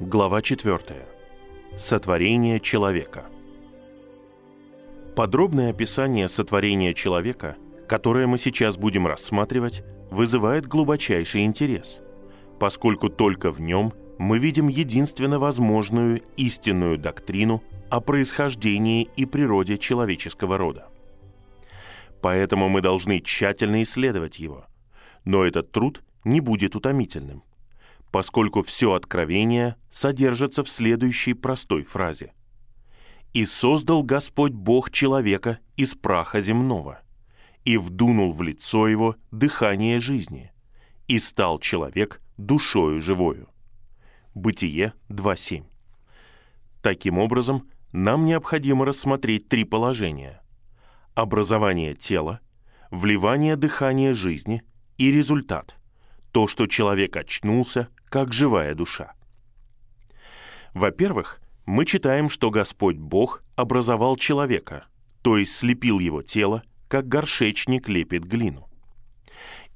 Глава 4. Сотворение человека. Подробное описание сотворения человека, которое мы сейчас будем рассматривать, вызывает глубочайший интерес, поскольку только в нем мы видим единственно возможную истинную доктрину о происхождении и природе человеческого рода. Поэтому мы должны тщательно исследовать его, но этот труд не будет утомительным поскольку все откровение содержится в следующей простой фразе. «И создал Господь Бог человека из праха земного, и вдунул в лицо его дыхание жизни, и стал человек душою живою». Бытие 2.7. Таким образом, нам необходимо рассмотреть три положения. Образование тела, вливание дыхания жизни и результат – то, что человек очнулся как живая душа. Во-первых, мы читаем, что Господь Бог образовал человека, то есть слепил его тело, как горшечник лепит глину.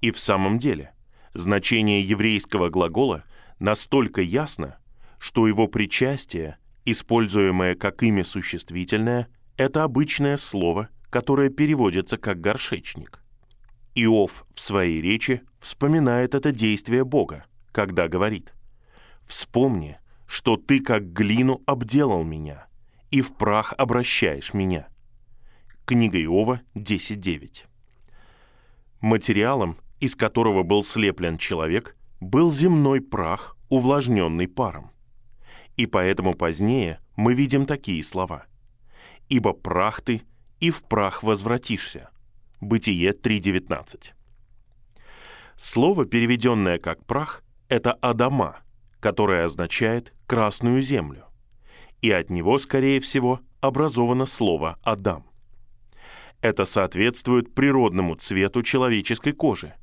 И в самом деле, значение еврейского глагола настолько ясно, что его причастие, используемое как имя существительное, это обычное слово, которое переводится как горшечник. Иов в своей речи вспоминает это действие Бога, когда говорит «Вспомни, что ты как глину обделал меня, и в прах обращаешь меня». Книга Иова 10.9. Материалом, из которого был слеплен человек, был земной прах, увлажненный паром. И поэтому позднее мы видим такие слова. «Ибо прах ты, и в прах возвратишься». Бытие 3.19. Слово, переведенное как «прах», это Адама, которое означает «красную землю», и от него, скорее всего, образовано слово «Адам». Это соответствует природному цвету человеческой кожи,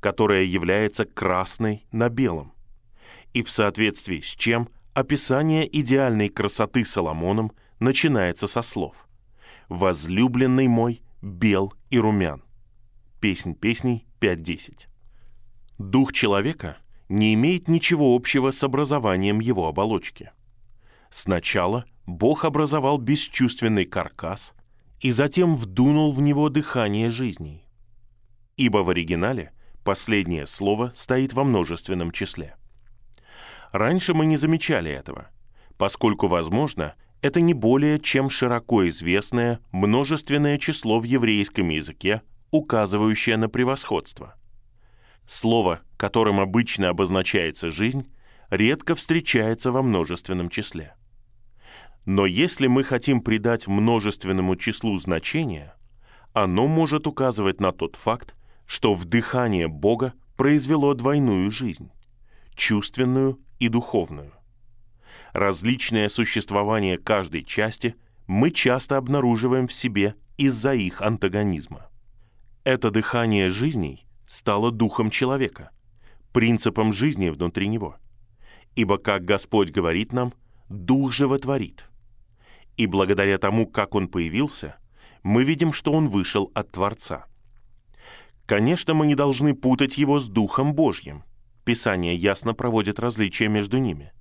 которая является красной на белом, и в соответствии с чем описание идеальной красоты Соломоном начинается со слов «Возлюбленный мой бел и румян». Песнь песней 5.10. Дух человека не имеет ничего общего с образованием его оболочки. Сначала Бог образовал бесчувственный каркас и затем вдунул в него дыхание жизней. Ибо в оригинале последнее слово стоит во множественном числе. Раньше мы не замечали этого, поскольку, возможно, это не более чем широко известное множественное число в еврейском языке, указывающее на превосходство – Слово, которым обычно обозначается жизнь, редко встречается во множественном числе. Но если мы хотим придать множественному числу значение, оно может указывать на тот факт, что вдыхание Бога произвело двойную жизнь – чувственную и духовную. Различное существование каждой части мы часто обнаруживаем в себе из-за их антагонизма. Это дыхание жизней стало духом человека, принципом жизни внутри него. Ибо, как Господь говорит нам, дух животворит. И благодаря тому, как он появился, мы видим, что он вышел от Творца. Конечно, мы не должны путать его с Духом Божьим. Писание ясно проводит различия между ними.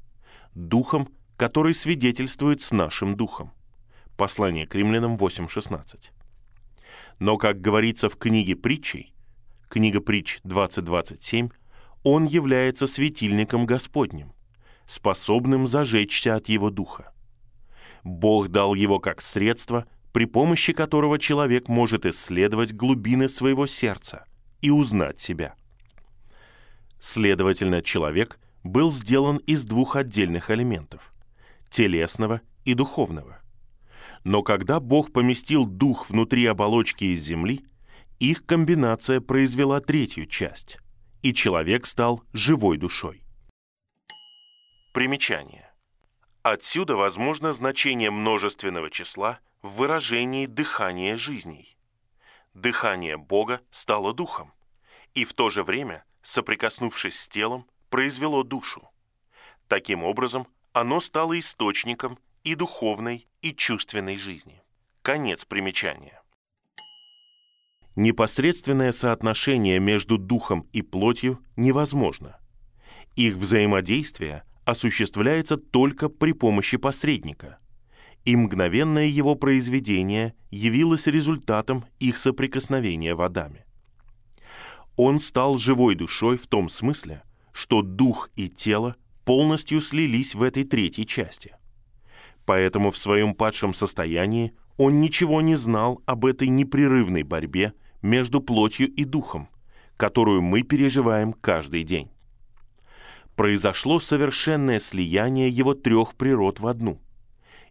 Духом, который свидетельствует с нашим духом. Послание к римлянам 8.16. Но, как говорится в книге притчей, книга притч 20.27, он является светильником Господним, способным зажечься от его духа. Бог дал его как средство, при помощи которого человек может исследовать глубины своего сердца и узнать себя. Следовательно, человек был сделан из двух отдельных элементов – телесного и духовного. Но когда Бог поместил дух внутри оболочки из земли – их комбинация произвела третью часть, и человек стал живой душой. Примечание. Отсюда возможно значение множественного числа в выражении дыхания жизней. Дыхание Бога стало духом, и в то же время, соприкоснувшись с телом, произвело душу. Таким образом, оно стало источником и духовной, и чувственной жизни. Конец примечания. Непосредственное соотношение между духом и плотью невозможно. Их взаимодействие осуществляется только при помощи посредника, и мгновенное его произведение явилось результатом их соприкосновения в Адаме. Он стал живой душой в том смысле, что дух и тело полностью слились в этой третьей части. Поэтому в своем падшем состоянии он ничего не знал об этой непрерывной борьбе между плотью и духом, которую мы переживаем каждый день. Произошло совершенное слияние его трех природ в одну,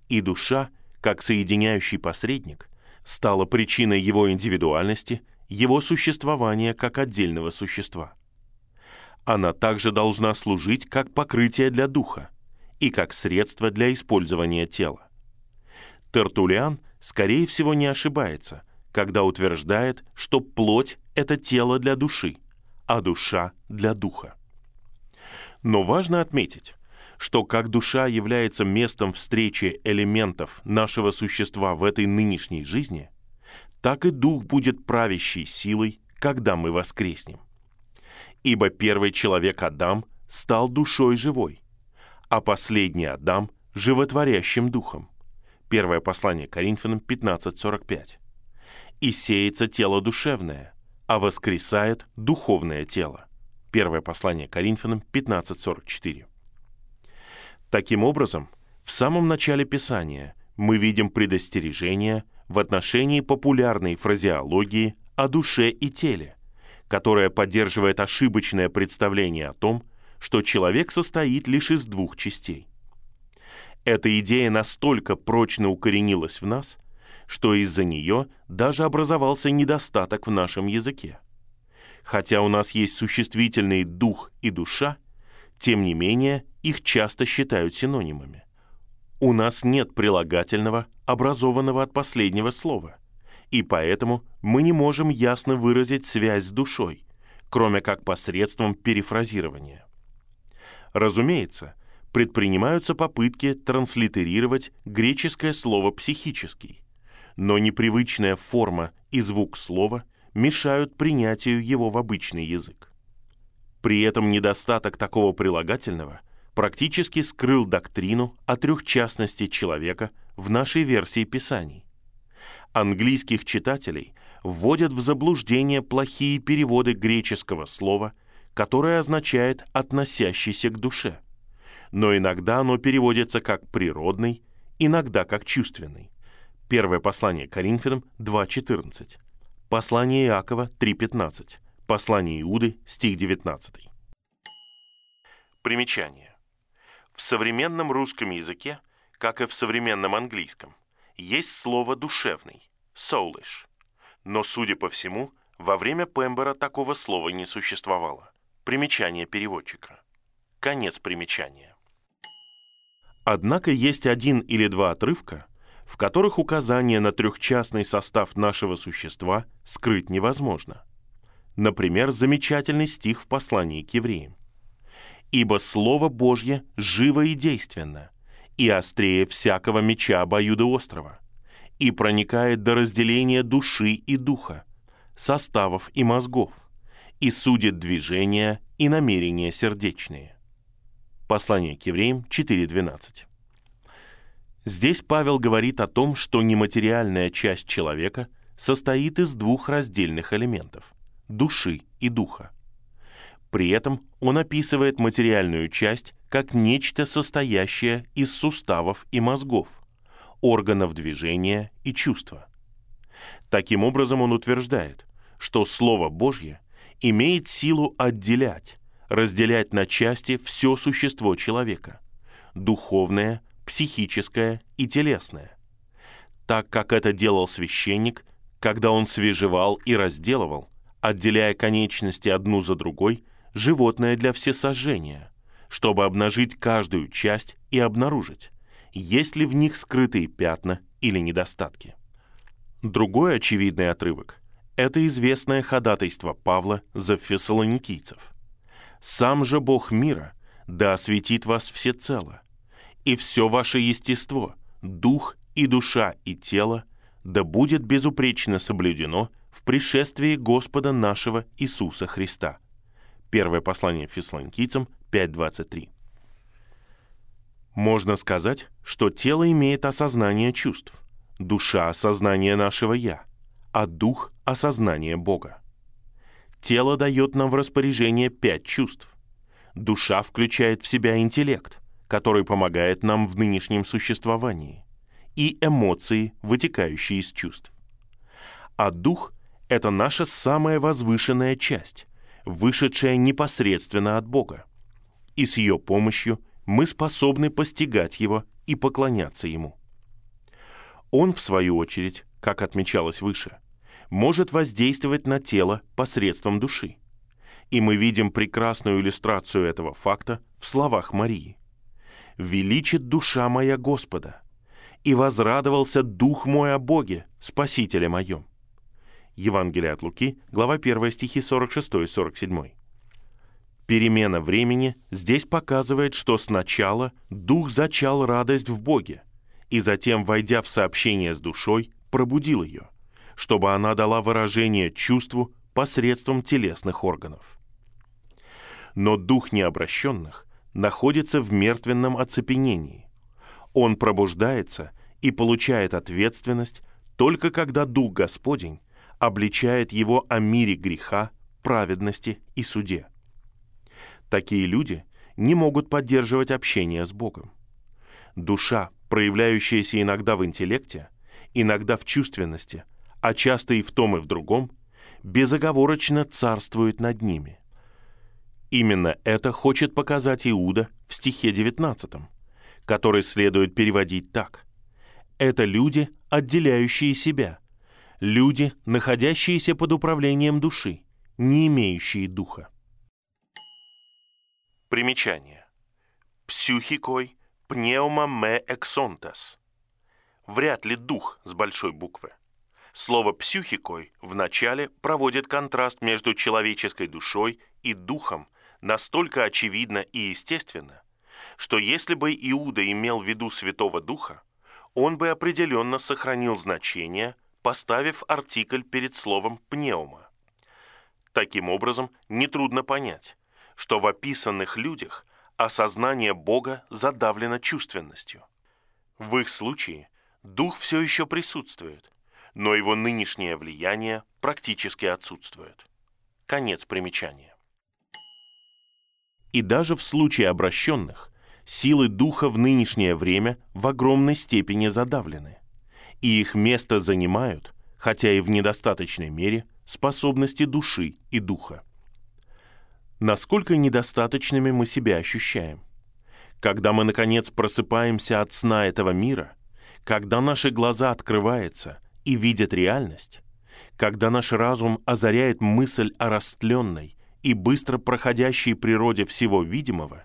и душа, как соединяющий посредник, стала причиной его индивидуальности, его существования как отдельного существа. Она также должна служить как покрытие для духа и как средство для использования тела. Тертулиан, скорее всего, не ошибается – когда утверждает, что плоть — это тело для души, а душа — для духа. Но важно отметить, что как душа является местом встречи элементов нашего существа в этой нынешней жизни, так и дух будет правящей силой, когда мы воскреснем. Ибо первый человек Адам стал душой живой, а последний Адам — животворящим духом. Первое послание Коринфянам 15.45 и сеется тело душевное, а воскресает духовное тело. Первое послание Коринфянам 15.44. Таким образом, в самом начале Писания мы видим предостережение в отношении популярной фразеологии о душе и теле, которая поддерживает ошибочное представление о том, что человек состоит лишь из двух частей. Эта идея настолько прочно укоренилась в нас, что из-за нее даже образовался недостаток в нашем языке. Хотя у нас есть существительные «дух» и «душа», тем не менее их часто считают синонимами. У нас нет прилагательного, образованного от последнего слова, и поэтому мы не можем ясно выразить связь с душой, кроме как посредством перефразирования. Разумеется, предпринимаются попытки транслитерировать греческое слово «психический», но непривычная форма и звук слова мешают принятию его в обычный язык. При этом недостаток такого прилагательного практически скрыл доктрину о трехчастности человека в нашей версии Писаний. Английских читателей вводят в заблуждение плохие переводы греческого слова, которое означает «относящийся к душе», но иногда оно переводится как «природный», иногда как «чувственный». Первое послание Коринфянам 2.14. Послание Иакова 3.15. Послание Иуды, стих 19. Примечание. В современном русском языке, как и в современном английском, есть слово «душевный» – «soulish». Но, судя по всему, во время Пембера такого слова не существовало. Примечание переводчика. Конец примечания. Однако есть один или два отрывка – в которых указание на трехчастный состав нашего существа скрыть невозможно. Например, замечательный стих в послании к евреям. «Ибо Слово Божье живо и действенно, и острее всякого меча обоюдоострого, и проникает до разделения души и духа, составов и мозгов, и судит движения и намерения сердечные». Послание к евреям 4.12. Здесь Павел говорит о том, что нематериальная часть человека состоит из двух раздельных элементов – души и духа. При этом он описывает материальную часть как нечто, состоящее из суставов и мозгов, органов движения и чувства. Таким образом, он утверждает, что Слово Божье имеет силу отделять, разделять на части все существо человека – духовное – психическое и телесное. Так как это делал священник, когда он свежевал и разделывал, отделяя конечности одну за другой, животное для всесожжения, чтобы обнажить каждую часть и обнаружить, есть ли в них скрытые пятна или недостатки. Другой очевидный отрывок – это известное ходатайство Павла за фессалоникийцев. «Сам же Бог мира да осветит вас всецело, и все ваше естество, дух и душа и тело, да будет безупречно соблюдено в пришествии Господа нашего Иисуса Христа. Первое послание Фессалоникийцам 5.23. Можно сказать, что тело имеет осознание чувств, душа – осознание нашего «я», а дух – осознание Бога. Тело дает нам в распоряжение пять чувств. Душа включает в себя интеллект, который помогает нам в нынешнем существовании, и эмоции, вытекающие из чувств. А дух – это наша самая возвышенная часть, вышедшая непосредственно от Бога. И с ее помощью мы способны постигать Его и поклоняться Ему. Он, в свою очередь, как отмечалось выше, может воздействовать на тело посредством души. И мы видим прекрасную иллюстрацию этого факта в словах Марии. «Величит душа моя Господа, и возрадовался дух мой о Боге, Спасителе моем». Евангелие от Луки, глава 1 стихи 46-47. Перемена времени здесь показывает, что сначала Дух зачал радость в Боге, и затем, войдя в сообщение с душой, пробудил ее, чтобы она дала выражение чувству посредством телесных органов. Но Дух необращенных находится в мертвенном оцепенении. Он пробуждается и получает ответственность только когда Дух Господень обличает его о мире греха, праведности и суде. Такие люди не могут поддерживать общение с Богом. Душа, проявляющаяся иногда в интеллекте, иногда в чувственности, а часто и в том и в другом, безоговорочно царствует над ними. Именно это хочет показать Иуда в стихе 19, который следует переводить так. Это люди, отделяющие себя – люди, находящиеся под управлением души, не имеющие духа. Примечание. Псюхикой пнеума ме эксонтас. Вряд ли дух с большой буквы. Слово «псюхикой» начале проводит контраст между человеческой душой и духом настолько очевидно и естественно, что если бы Иуда имел в виду Святого Духа, он бы определенно сохранил значение поставив артикль перед словом «пнеума». Таким образом, нетрудно понять, что в описанных людях осознание Бога задавлено чувственностью. В их случае дух все еще присутствует, но его нынешнее влияние практически отсутствует. Конец примечания. И даже в случае обращенных силы духа в нынешнее время в огромной степени задавлены и их место занимают, хотя и в недостаточной мере, способности души и духа. Насколько недостаточными мы себя ощущаем? Когда мы, наконец, просыпаемся от сна этого мира, когда наши глаза открываются и видят реальность, когда наш разум озаряет мысль о растленной и быстро проходящей природе всего видимого,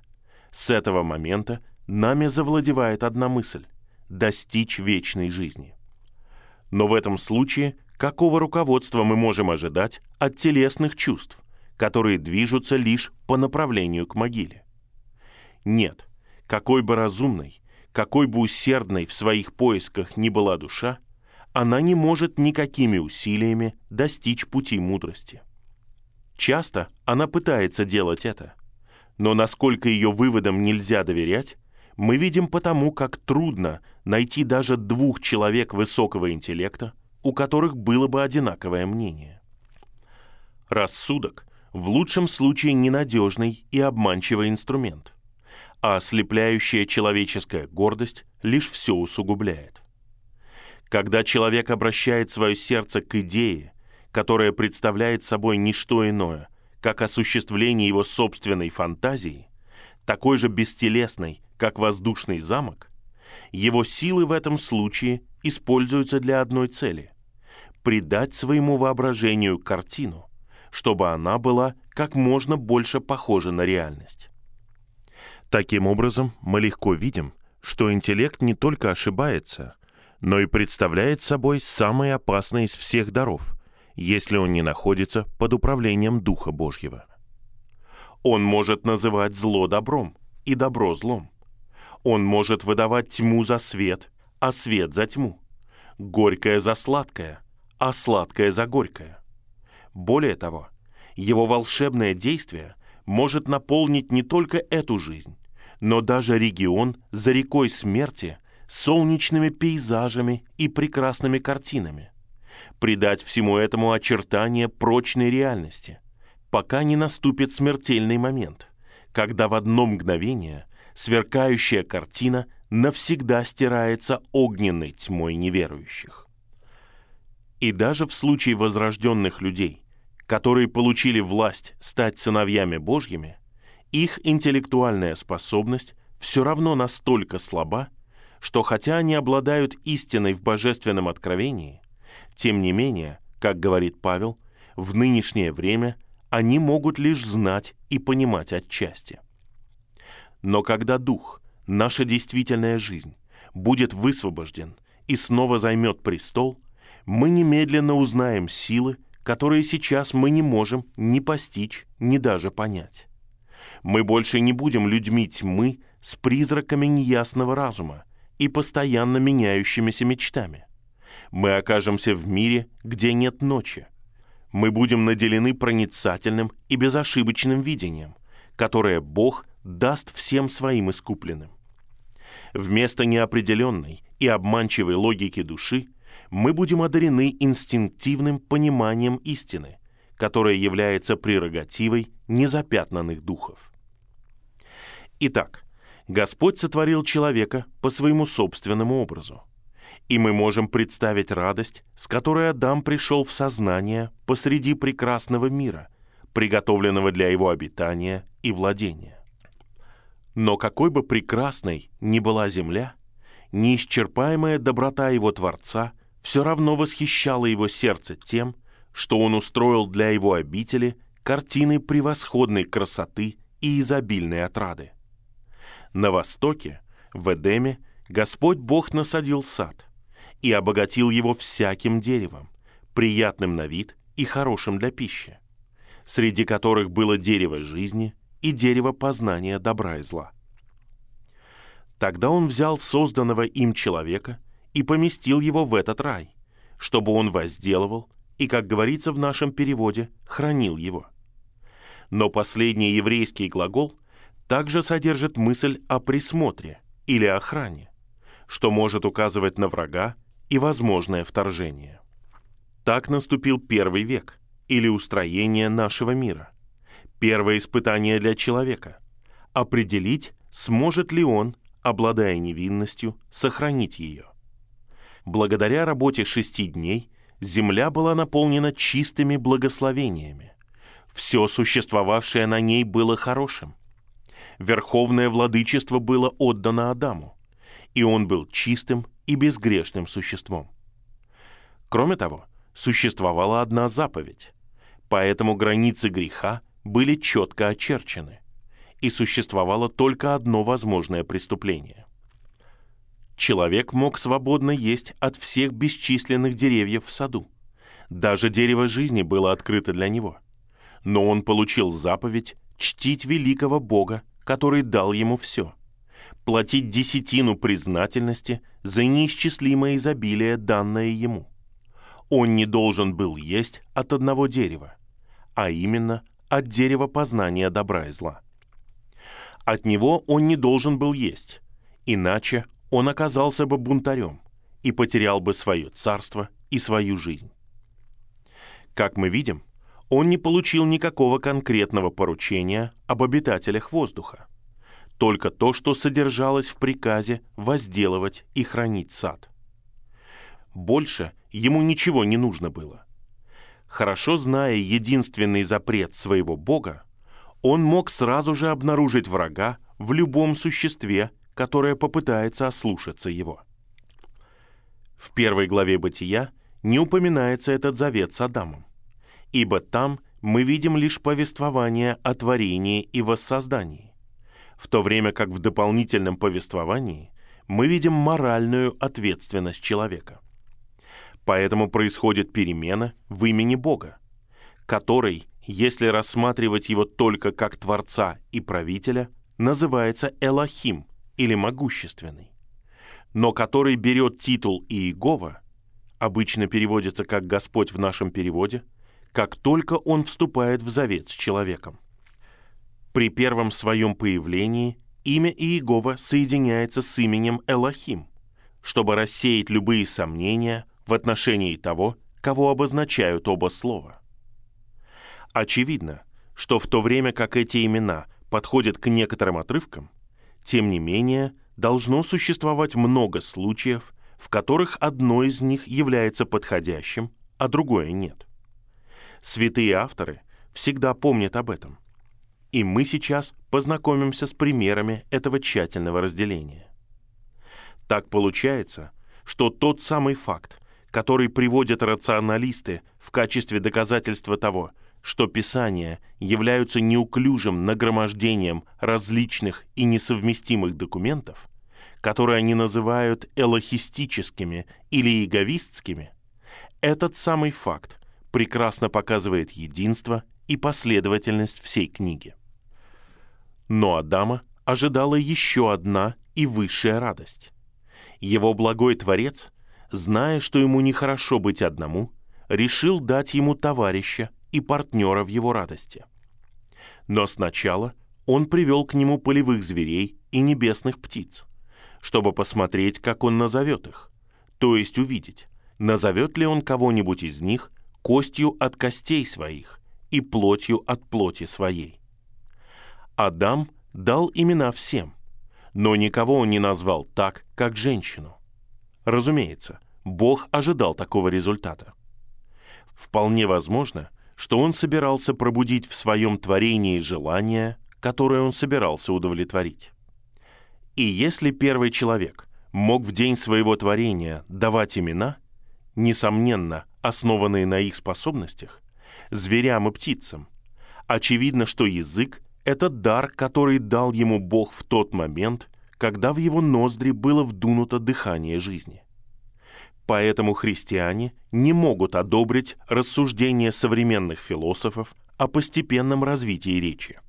с этого момента нами завладевает одна мысль – достичь вечной жизни. Но в этом случае какого руководства мы можем ожидать от телесных чувств, которые движутся лишь по направлению к могиле? Нет, какой бы разумной, какой бы усердной в своих поисках ни была душа, она не может никакими усилиями достичь пути мудрости. Часто она пытается делать это, но насколько ее выводам нельзя доверять, мы видим потому, как трудно найти даже двух человек высокого интеллекта, у которых было бы одинаковое мнение. Рассудок в лучшем случае ненадежный и обманчивый инструмент, а ослепляющая человеческая гордость лишь все усугубляет. Когда человек обращает свое сердце к идее, которая представляет собой не что иное, как осуществление его собственной фантазии, такой же бестелесной как воздушный замок, его силы в этом случае используются для одной цели – придать своему воображению картину, чтобы она была как можно больше похожа на реальность. Таким образом, мы легко видим, что интеллект не только ошибается, но и представляет собой самый опасный из всех даров, если он не находится под управлением Духа Божьего. Он может называть зло добром и добро злом – он может выдавать тьму за свет, а свет за тьму. Горькое за сладкое, а сладкое за горькое. Более того, его волшебное действие может наполнить не только эту жизнь, но даже регион за рекой смерти солнечными пейзажами и прекрасными картинами. Придать всему этому очертания прочной реальности, пока не наступит смертельный момент, когда в одно мгновение сверкающая картина навсегда стирается огненной тьмой неверующих. И даже в случае возрожденных людей, которые получили власть стать сыновьями Божьими, их интеллектуальная способность все равно настолько слаба, что хотя они обладают истиной в божественном откровении, тем не менее, как говорит Павел, в нынешнее время они могут лишь знать и понимать отчасти. Но когда Дух, наша действительная жизнь, будет высвобожден и снова займет престол, мы немедленно узнаем силы, которые сейчас мы не можем ни постичь, ни даже понять. Мы больше не будем людьми тьмы с призраками неясного разума и постоянно меняющимися мечтами. Мы окажемся в мире, где нет ночи. Мы будем наделены проницательным и безошибочным видением, которое Бог даст всем своим искупленным. Вместо неопределенной и обманчивой логики души мы будем одарены инстинктивным пониманием истины, которая является прерогативой незапятнанных духов. Итак, Господь сотворил человека по своему собственному образу. И мы можем представить радость, с которой Адам пришел в сознание посреди прекрасного мира, приготовленного для его обитания и владения. Но какой бы прекрасной ни была земля, неисчерпаемая доброта его Творца все равно восхищала его сердце тем, что он устроил для его обители картины превосходной красоты и изобильной отрады. На востоке, в Эдеме, Господь Бог насадил сад и обогатил его всяким деревом, приятным на вид и хорошим для пищи, среди которых было дерево жизни и дерево познания добра и зла. Тогда он взял созданного им человека и поместил его в этот рай, чтобы он возделывал и, как говорится в нашем переводе, хранил его. Но последний еврейский глагол также содержит мысль о присмотре или охране, что может указывать на врага и возможное вторжение. Так наступил первый век или устроение нашего мира. Первое испытание для человека – определить, сможет ли он, обладая невинностью, сохранить ее. Благодаря работе шести дней – земля была наполнена чистыми благословениями. Все существовавшее на ней было хорошим. Верховное владычество было отдано Адаму, и он был чистым и безгрешным существом. Кроме того, существовала одна заповедь, поэтому границы греха были четко очерчены, и существовало только одно возможное преступление человек мог свободно есть от всех бесчисленных деревьев в саду. Даже дерево жизни было открыто для него. Но он получил заповедь чтить великого Бога, который дал ему все. Платить десятину признательности за неисчислимое изобилие, данное ему. Он не должен был есть от одного дерева, а именно от дерева познания добра и зла. От него он не должен был есть, иначе он оказался бы бунтарем и потерял бы свое царство и свою жизнь. Как мы видим, он не получил никакого конкретного поручения об обитателях воздуха, только то, что содержалось в приказе возделывать и хранить сад. Больше ему ничего не нужно было. Хорошо зная единственный запрет своего Бога, он мог сразу же обнаружить врага в любом существе, которая попытается ослушаться его. В первой главе «Бытия» не упоминается этот завет с Адамом, ибо там мы видим лишь повествование о творении и воссоздании, в то время как в дополнительном повествовании мы видим моральную ответственность человека. Поэтому происходит перемена в имени Бога, который, если рассматривать его только как Творца и Правителя, называется Элохим, или могущественный, но который берет титул Иегова, обычно переводится как «Господь» в нашем переводе, как только он вступает в завет с человеком. При первом своем появлении имя Иегова соединяется с именем Элохим, чтобы рассеять любые сомнения в отношении того, кого обозначают оба слова. Очевидно, что в то время как эти имена подходят к некоторым отрывкам, тем не менее должно существовать много случаев, в которых одно из них является подходящим, а другое нет. Святые авторы всегда помнят об этом. И мы сейчас познакомимся с примерами этого тщательного разделения. Так получается, что тот самый факт, который приводят рационалисты в качестве доказательства того, что Писания являются неуклюжим нагромождением различных и несовместимых документов, которые они называют элохистическими или иговистскими, этот самый факт прекрасно показывает единство и последовательность всей книги. Но Адама ожидала еще одна и высшая радость. Его благой Творец, зная, что ему нехорошо быть одному, решил дать ему товарища и партнера в его радости. Но сначала он привел к нему полевых зверей и небесных птиц, чтобы посмотреть, как он назовет их, то есть увидеть, назовет ли он кого-нибудь из них костью от костей своих и плотью от плоти своей. Адам дал имена всем, но никого он не назвал так, как женщину. Разумеется, Бог ожидал такого результата. Вполне возможно, что он собирался пробудить в своем творении желание, которое он собирался удовлетворить. И если первый человек мог в день своего творения давать имена, несомненно, основанные на их способностях, зверям и птицам, очевидно, что язык — это дар, который дал ему Бог в тот момент, когда в его ноздри было вдунуто дыхание жизни. Поэтому христиане не могут одобрить рассуждения современных философов о постепенном развитии речи.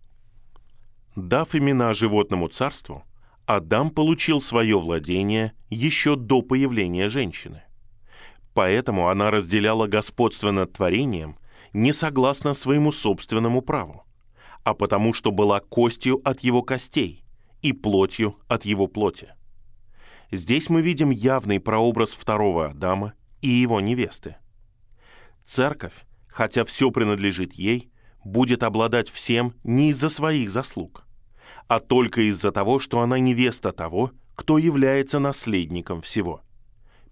Дав имена животному царству, Адам получил свое владение еще до появления женщины. Поэтому она разделяла господство над творением не согласно своему собственному праву, а потому что была костью от его костей и плотью от его плоти. Здесь мы видим явный прообраз второго Адама и его невесты. Церковь, хотя все принадлежит ей, будет обладать всем не из-за своих заслуг, а только из-за того, что она невеста того, кто является наследником всего –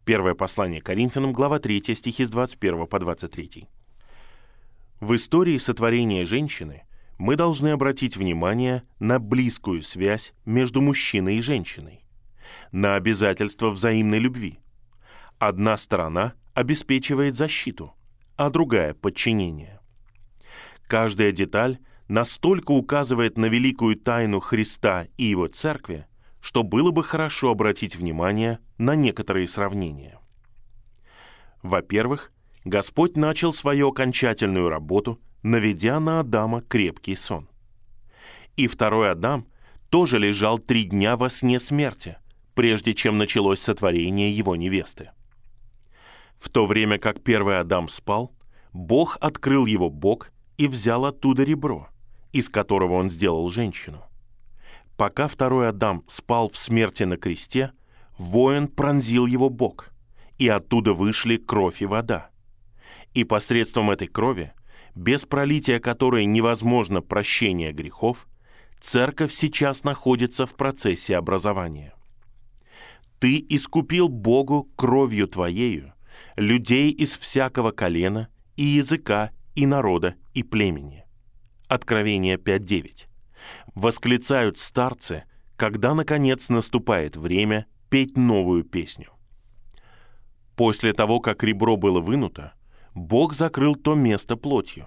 Первое послание Коринфянам, глава 3, стихи с 21 по 23. В истории сотворения женщины мы должны обратить внимание на близкую связь между мужчиной и женщиной, на обязательство взаимной любви. Одна сторона обеспечивает защиту, а другая — подчинение. Каждая деталь настолько указывает на великую тайну Христа и Его Церкви, что было бы хорошо обратить внимание на некоторые сравнения. Во-первых, Господь начал свою окончательную работу, наведя на Адама крепкий сон. И второй Адам тоже лежал три дня во сне смерти, прежде чем началось сотворение его невесты. В то время как первый Адам спал, Бог открыл его бок и взял оттуда ребро, из которого он сделал женщину. Пока второй Адам спал в смерти на кресте, воин пронзил его бок, и оттуда вышли кровь и вода. И посредством этой крови, без пролития которой невозможно прощение грехов, церковь сейчас находится в процессе образования. Ты искупил Богу кровью Твоею людей из всякого колена и языка и народа и племени. Откровение 5.9 восклицают старцы, когда, наконец, наступает время петь новую песню. После того, как ребро было вынуто, Бог закрыл то место плотью.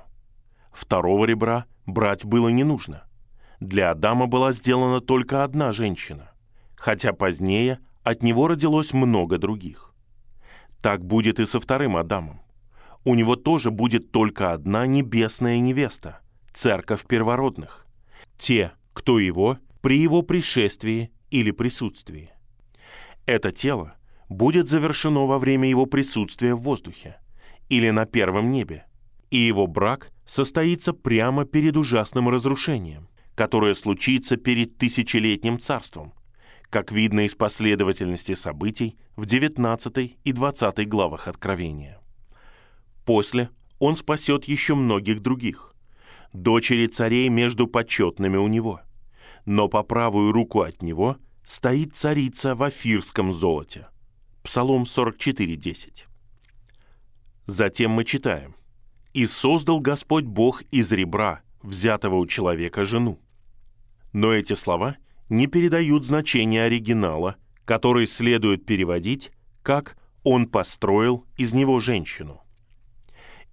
Второго ребра брать было не нужно. Для Адама была сделана только одна женщина, хотя позднее от него родилось много других. Так будет и со вторым Адамом. У него тоже будет только одна небесная невеста, церковь первородных. Те, кто его при его пришествии или присутствии. Это тело будет завершено во время его присутствия в воздухе или на первом небе, и его брак состоится прямо перед ужасным разрушением, которое случится перед тысячелетним царством, как видно из последовательности событий в 19 и 20 главах Откровения. После он спасет еще многих других, дочери царей между почетными у него. Но по правую руку от него стоит царица в афирском золоте. Псалом 44.10. Затем мы читаем. «И создал Господь Бог из ребра, взятого у человека, жену». Но эти слова не передают значение оригинала, который следует переводить как «он построил из него женщину».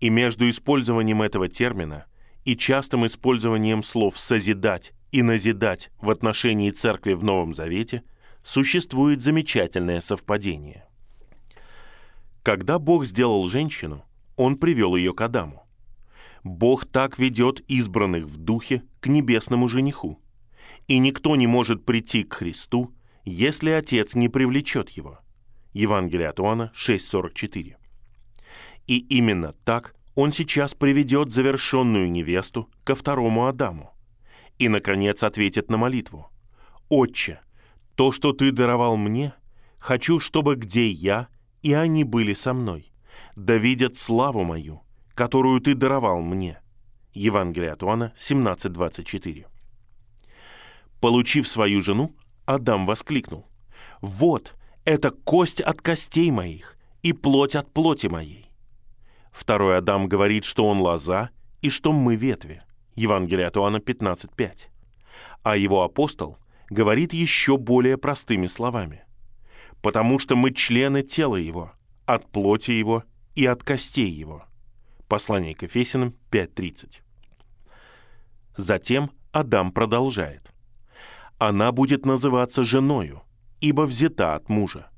И между использованием этого термина и частым использованием слов «созидать» и «назидать» в отношении церкви в Новом Завете существует замечательное совпадение. Когда Бог сделал женщину, Он привел ее к Адаму. Бог так ведет избранных в духе к небесному жениху. И никто не может прийти к Христу, если Отец не привлечет его. Евангелие от Иоанна 6,44. И именно так он сейчас приведет завершенную невесту ко второму Адаму. И, наконец, ответит на молитву. «Отче, то, что ты даровал мне, хочу, чтобы где я, и они были со мной, да видят славу мою, которую ты даровал мне». Евангелие от Иоанна 17:24. Получив свою жену, Адам воскликнул. «Вот, это кость от костей моих и плоть от плоти моей. Второй Адам говорит, что он лоза и что мы ветви. Евангелие от Иоанна 15.5. А его апостол говорит еще более простыми словами. «Потому что мы члены тела его, от плоти его и от костей его». Послание к Ефесиным 5.30. Затем Адам продолжает. «Она будет называться женою, ибо взята от мужа».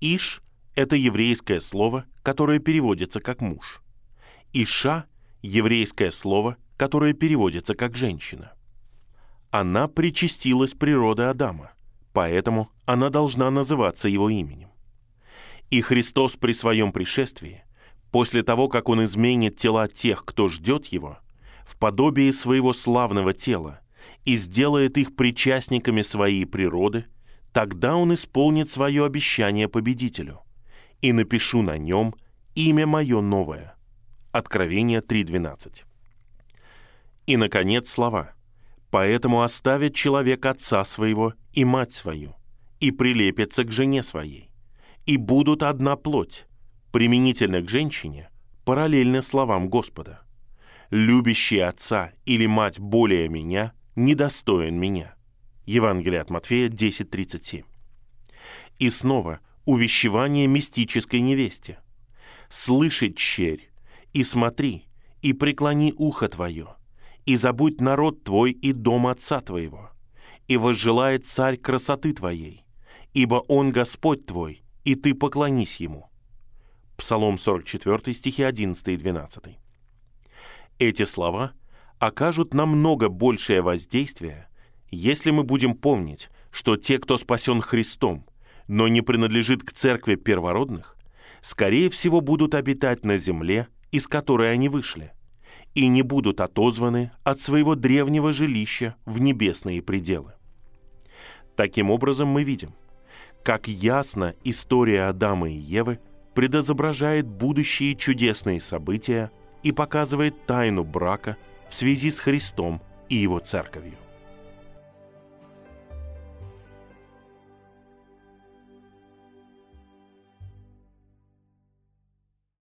Иш это еврейское слово, которое переводится как муж. Иша – еврейское слово, которое переводится как женщина. Она причастилась природы Адама, поэтому она должна называться его именем. И Христос при своем пришествии, после того, как Он изменит тела тех, кто ждет Его, в подобии своего славного тела и сделает их причастниками своей природы, тогда Он исполнит свое обещание победителю – и напишу на нем имя мое новое». Откровение 3.12. И, наконец, слова. «Поэтому оставит человек отца своего и мать свою, и прилепится к жене своей, и будут одна плоть, применительно к женщине, параллельно словам Господа. Любящий отца или мать более меня недостоин меня». Евангелие от Матфея 10.37. И снова увещевание мистической невесте. «Слышит, черь, и смотри, и преклони ухо твое, и забудь народ твой и дом отца твоего, и возжелает царь красоты твоей, ибо он Господь твой, и ты поклонись ему». Псалом 44, стихи 11 и 12. Эти слова окажут намного большее воздействие, если мы будем помнить, что те, кто спасен Христом – но не принадлежит к церкви первородных, скорее всего будут обитать на земле, из которой они вышли, и не будут отозваны от своего древнего жилища в небесные пределы. Таким образом, мы видим, как ясно история Адама и Евы предозображает будущие чудесные события и показывает тайну брака в связи с Христом и его церковью.